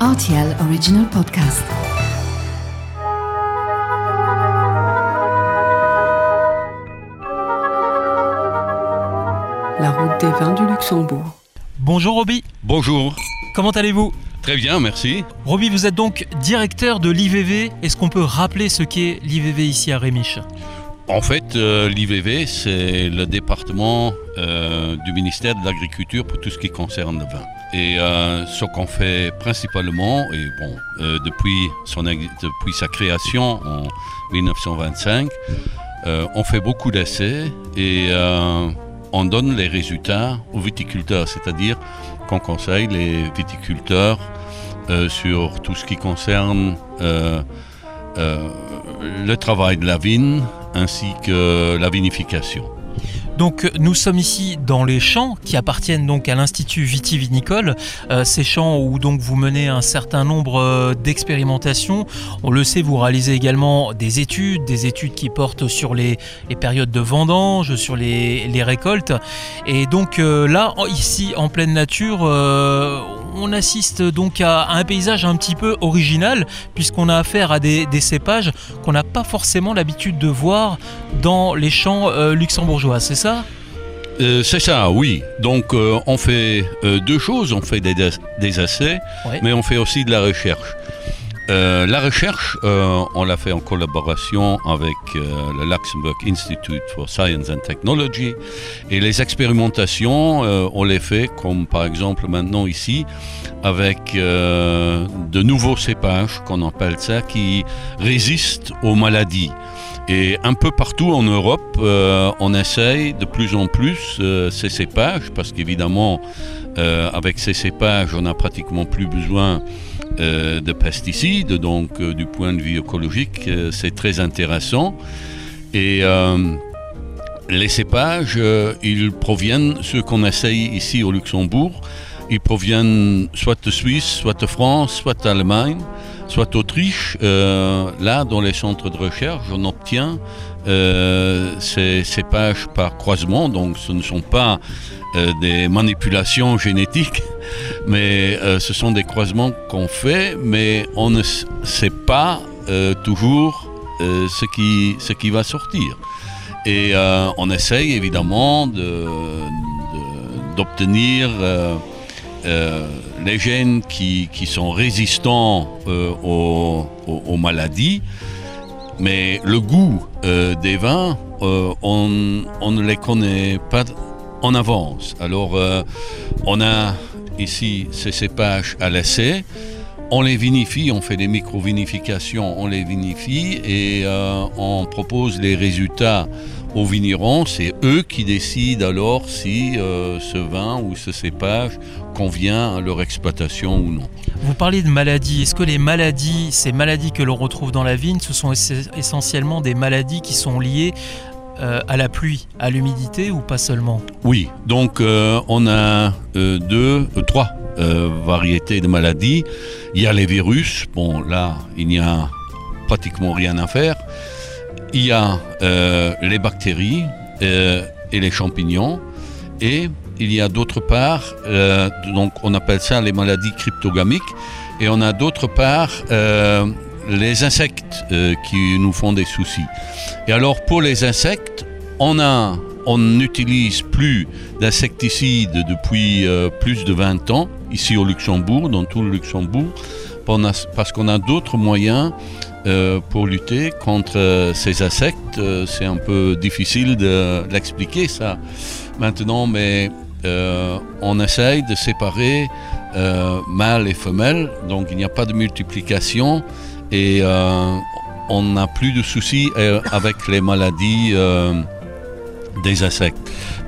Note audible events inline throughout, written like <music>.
RTL Original Podcast. La route des vins du Luxembourg. Bonjour Roby, Bonjour. comment allez-vous? Très bien, merci. Roby, vous êtes donc directeur de l'IVV. Est-ce qu'on peut rappeler ce qu'est l'IVV ici à Rémiche? En fait, euh, l'IVV, c'est le département euh, du ministère de l'Agriculture pour tout ce qui concerne le vin. Et euh, ce qu'on fait principalement, et bon, euh, depuis, son, depuis sa création en 1925, euh, on fait beaucoup d'essais et on donne les résultats aux viticulteurs, c'est-à-dire qu'on conseille les viticulteurs sur tout ce qui concerne le travail de la vigne ainsi que la vinification. Donc nous sommes ici dans les champs qui appartiennent donc à l'Institut vitivinicole, Euh, ces champs où donc vous menez un certain nombre euh, d'expérimentations. On le sait, vous réalisez également des études, des études qui portent sur les, périodes de vendange, sur les, récoltes. Et donc euh, là, ici en pleine nature, euh, on assiste donc à, un paysage un petit peu original puisqu'on a affaire à des, des cépages qu'on n'a pas forcément l'habitude de voir dans les champs euh, luxembourgeois, c'est ça? Euh, c'est ça, oui. Donc euh, on fait euh, deux choses. On fait des, des essais, Ouais. mais on fait aussi de la recherche. Euh, la recherche, euh, on l'a fait en collaboration avec euh, le Luxembourg Institute for Science and Technology. Et les expérimentations, on les fait comme par exemple maintenant ici, avec de nouveaux cépages, qu'on appelle ça, qui résistent aux maladies. Et un peu partout en Europe, on essaye de plus en plus ces cépages, parce qu'évidemment, euh, avec ces cépages, on n'a pratiquement plus besoin euh, de pesticides, donc euh, du point de vue écologique, c'est très intéressant. Et les cépages, ils proviennent, ceux qu'on essaye ici au Luxembourg, ils proviennent soit de Suisse, soit de France, soit d'Allemagne, soit d'Autriche. Euh, là, dans les centres de recherche, on obtient euh, ces cépages par croisement, donc ce ne sont pas euh, des manipulations <laughs> génétiques, mais ce sont des croisements qu'on fait, mais on ne sait pas toujours ce, qui, va sortir. Et on essaye évidemment de- de- d'obtenir euh, les gènes qui, sont résistants euh, aux, maladies, mais le goût euh, des vins, on, ne les connaît pas en avance. Alors on a ici ces cépages à l'essai. On les vinifie, on fait des micro-vinifications, on les vinifie et euh, on propose les résultats aux vignerons. C'est eux qui décident alors si euh, ce vin ou ce cépage convient à leur exploitation ou non. Vous parlez de maladies. Est-ce que les maladies, ces maladies que l'on retrouve dans la vigne, ce sont ess- essentiellement des maladies qui sont liées euh, à la pluie, à l'humidité ou pas seulement? Oui, donc euh, on a euh, deux, trois euh, variétés de maladies. Il y a les virus, bon là il n'y a pratiquement rien à faire. Il y a euh, les bactéries euh, et les champignons. Et il y a d'autre part, donc on appelle ça les maladies cryptogamiques. Et on a d'autre part les insectes qui nous font des soucis. Et alors pour les insectes, on n'utilise plus d'insecticides depuis plus de 20 ans ici au Luxembourg, dans tout le Luxembourg, parce qu'on a d'autres moyens euh, pour lutter contre euh, ces insectes. Euh, c'est un peu difficile de l'expliquer ça maintenant, mais on essaye de séparer mâles et femelles, donc il n'y a pas de multiplication et on n'a plus de soucis avec les maladies des insectes.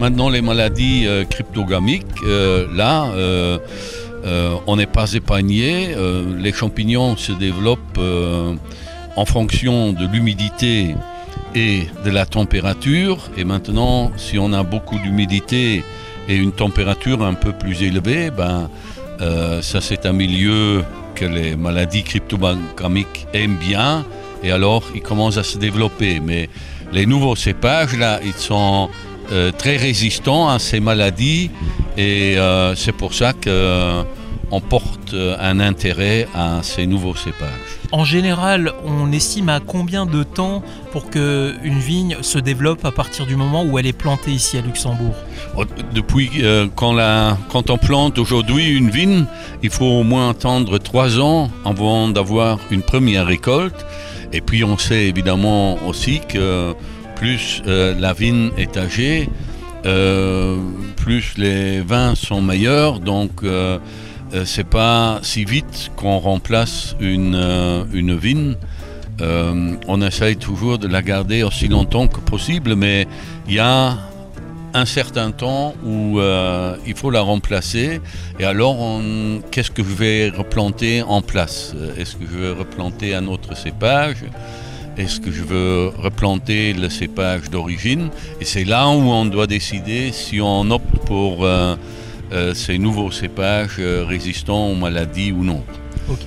Maintenant, les maladies euh, cryptogamiques, euh, là, euh, on n'est pas épargné. Les champignons se développent en fonction de l'humidité et de la température. Et maintenant, si on a beaucoup d'humidité et une température un peu plus élevée, ben, ça c'est un milieu que les maladies cryptogamiques aiment bien. Et alors, ils commencent à se développer. Mais les nouveaux cépages, là, ils sont euh, très résistants à ces maladies. Et euh, c'est pour ça que on porte un intérêt à ces nouveaux cépages. En général, on estime à combien de temps pour qu'une vigne se développe à partir du moment où elle est plantée ici à Luxembourg? Oh, Depuis euh, quand, la- quand on plante aujourd'hui une vigne, il faut au moins attendre trois ans avant d'avoir une première récolte. Et puis on sait évidemment aussi que plus euh, la vigne est âgée, euh, plus les vins sont meilleurs. Donc euh, euh, c'est pas si vite qu'on remplace une, euh, une vigne. Euh, on essaye toujours de la garder aussi longtemps que possible, mais il y a un certain temps où euh, il faut la remplacer. Et alors, qu'est-ce que je vais replanter en place? Euh, Est-ce que je vais replanter un autre cépage? Est-ce que je veux replanter le cépage d'origine? Et c'est là où on doit décider si on opte pour euh, euh, ces nouveaux cépages euh, résistants aux maladies ou non. Ok.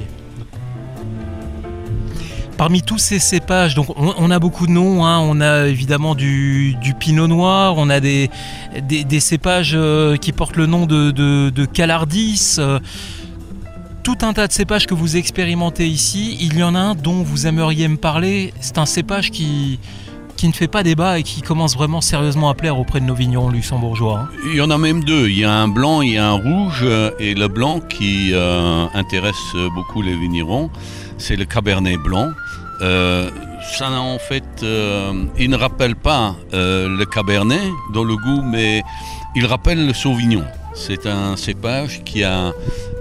Parmi tous ces cépages, donc on, a beaucoup de noms. hein. On a évidemment du, pinot noir, on a des, cépages euh, qui portent le nom de, de, Calardis. tout un tas de cépages que vous expérimentez ici. Il y en a un dont vous aimeriez me parler. C'est un cépage qui, qui ne fait pas débat et qui commence vraiment sérieusement à plaire auprès de nos vignerons luxembourgeois. hein. Il y en a même deux. Il y a un blanc et un rouge. euh, Et le blanc qui euh, intéresse beaucoup les vignerons, c'est le cabernet blanc. Euh, ça, en fait, euh, il ne rappelle pas le cabernet dans le goût, mais il rappelle le sauvignon. C'est un cépage qui, a,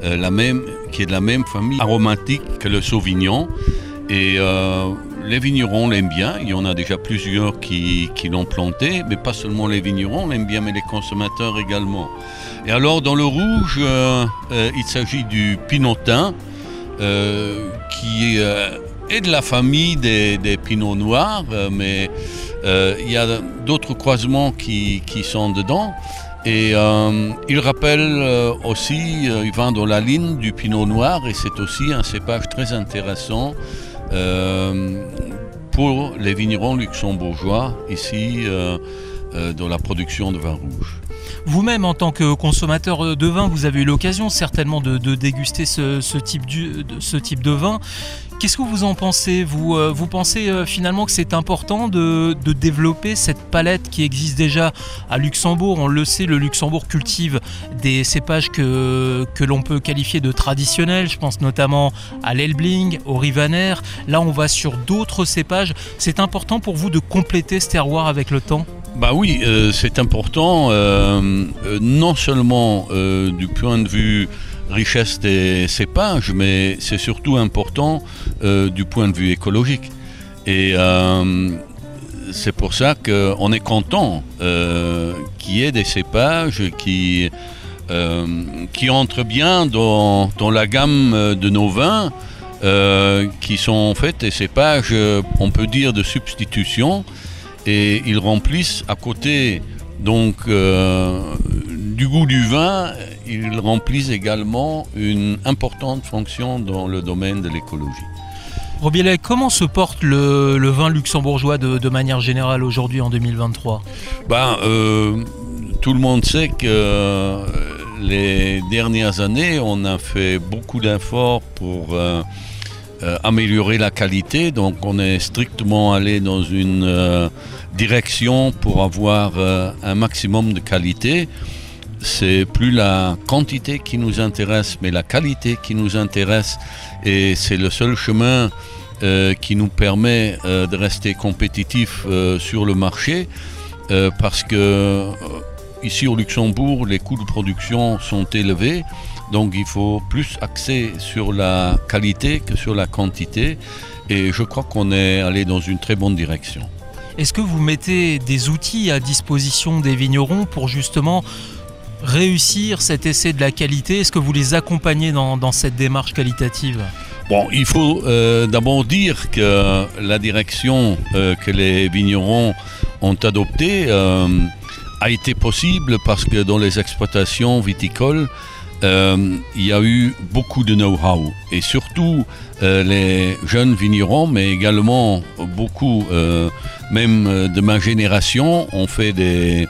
la même, qui est de la même famille aromatique que le sauvignon. Et les vignerons l'aiment bien. Il y en a déjà plusieurs qui, l'ont planté, mais pas seulement les vignerons l'aiment bien, mais les consommateurs également. Et alors, dans le rouge, euh, euh, il s'agit du pinotin, euh, qui est de la famille des, pinots noirs, mais il y a d'autres croisements qui, sont dedans. Et il rappelle aussi, il va dans la ligne du pinot noir et c'est aussi un cépage très intéressant pour les vignerons luxembourgeois ici euh, euh, dans la production de vin rouge. Vous-même, en tant que consommateur de vin, vous avez eu l'occasion certainement de, déguster ce type de vin. Qu'est-ce que vous en pensez vous, euh, pensez euh, finalement que c'est important de, développer cette palette qui existe déjà à Luxembourg? On le sait, le Luxembourg cultive des cépages que, que l'on peut qualifier de traditionnels. Je pense notamment à l'Elbling, au Rivaner. Là, on va sur d'autres cépages. C'est important pour vous de compléter ce terroir avec le temps? Bah oui, euh, c'est important, non seulement du point de vue richesse des cépages, mais c'est surtout important euh, du point de vue écologique. Et euh, c'est pour ça qu'on est content euh, qu'il y ait des cépages qui, qui entrent bien dans, la gamme de nos vins, qui sont en fait des cépages, on peut dire, de substitution et ils remplissent à côté donc du goût du vin, ils remplissent également une importante fonction dans le domaine de l'écologie. Robiellet, comment se porte le, le vin luxembourgeois de, de manière générale aujourd'hui en 2023 Ben, euh, tout le monde sait que euh, les dernières années, on a fait beaucoup d'efforts pour euh, euh, améliorer la qualité. Donc, on est strictement allé dans une direction pour avoir un maximum de qualité. C'est plus la quantité qui nous intéresse, mais la qualité qui nous intéresse. Et c'est le seul chemin euh, qui nous permet euh, de rester compétitif euh, sur le marché. Parce que ici au Luxembourg, les coûts de production sont élevés, donc il faut plus axer sur la qualité que sur la quantité. Et je crois qu'on est allé dans une très bonne direction. Est-ce que vous mettez des outils à disposition des vignerons pour justement réussir cet essai de la qualité? Est-ce que vous les accompagnez dans, cette démarche qualitative? Bon, il faut euh, d'abord dire que la direction euh, que les vignerons ont adoptée euh, a été possible parce que dans les exploitations viticoles, il y a eu beaucoup de know-how. Et surtout, les jeunes vignerons, mais également beaucoup, même de ma génération, ont fait des,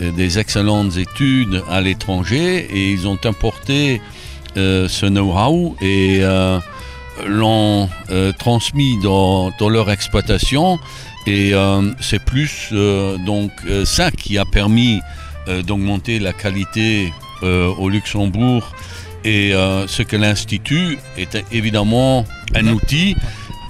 des excellentes études à l'étranger et ils ont importé euh, ce know-how et euh, l'ont euh, transmis dans, dans leur exploitation. Et euh, c'est plus euh, donc euh, ça qui a permis euh, d'augmenter la qualité euh, au Luxembourg. Et euh, ce que l'Institut est évidemment un outil.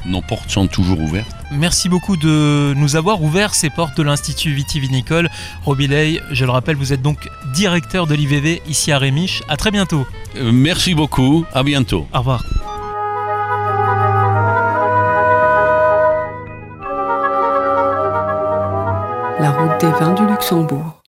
Nos portes sont toujours ouvertes. Merci beaucoup de nous avoir ouvert ces portes de l'Institut vitivinicole. Robiley, je le rappelle, vous êtes donc directeur de l'IVV ici à Rémiche. À très bientôt. Euh, merci beaucoup. À bientôt. Au revoir. La route des vins du Luxembourg.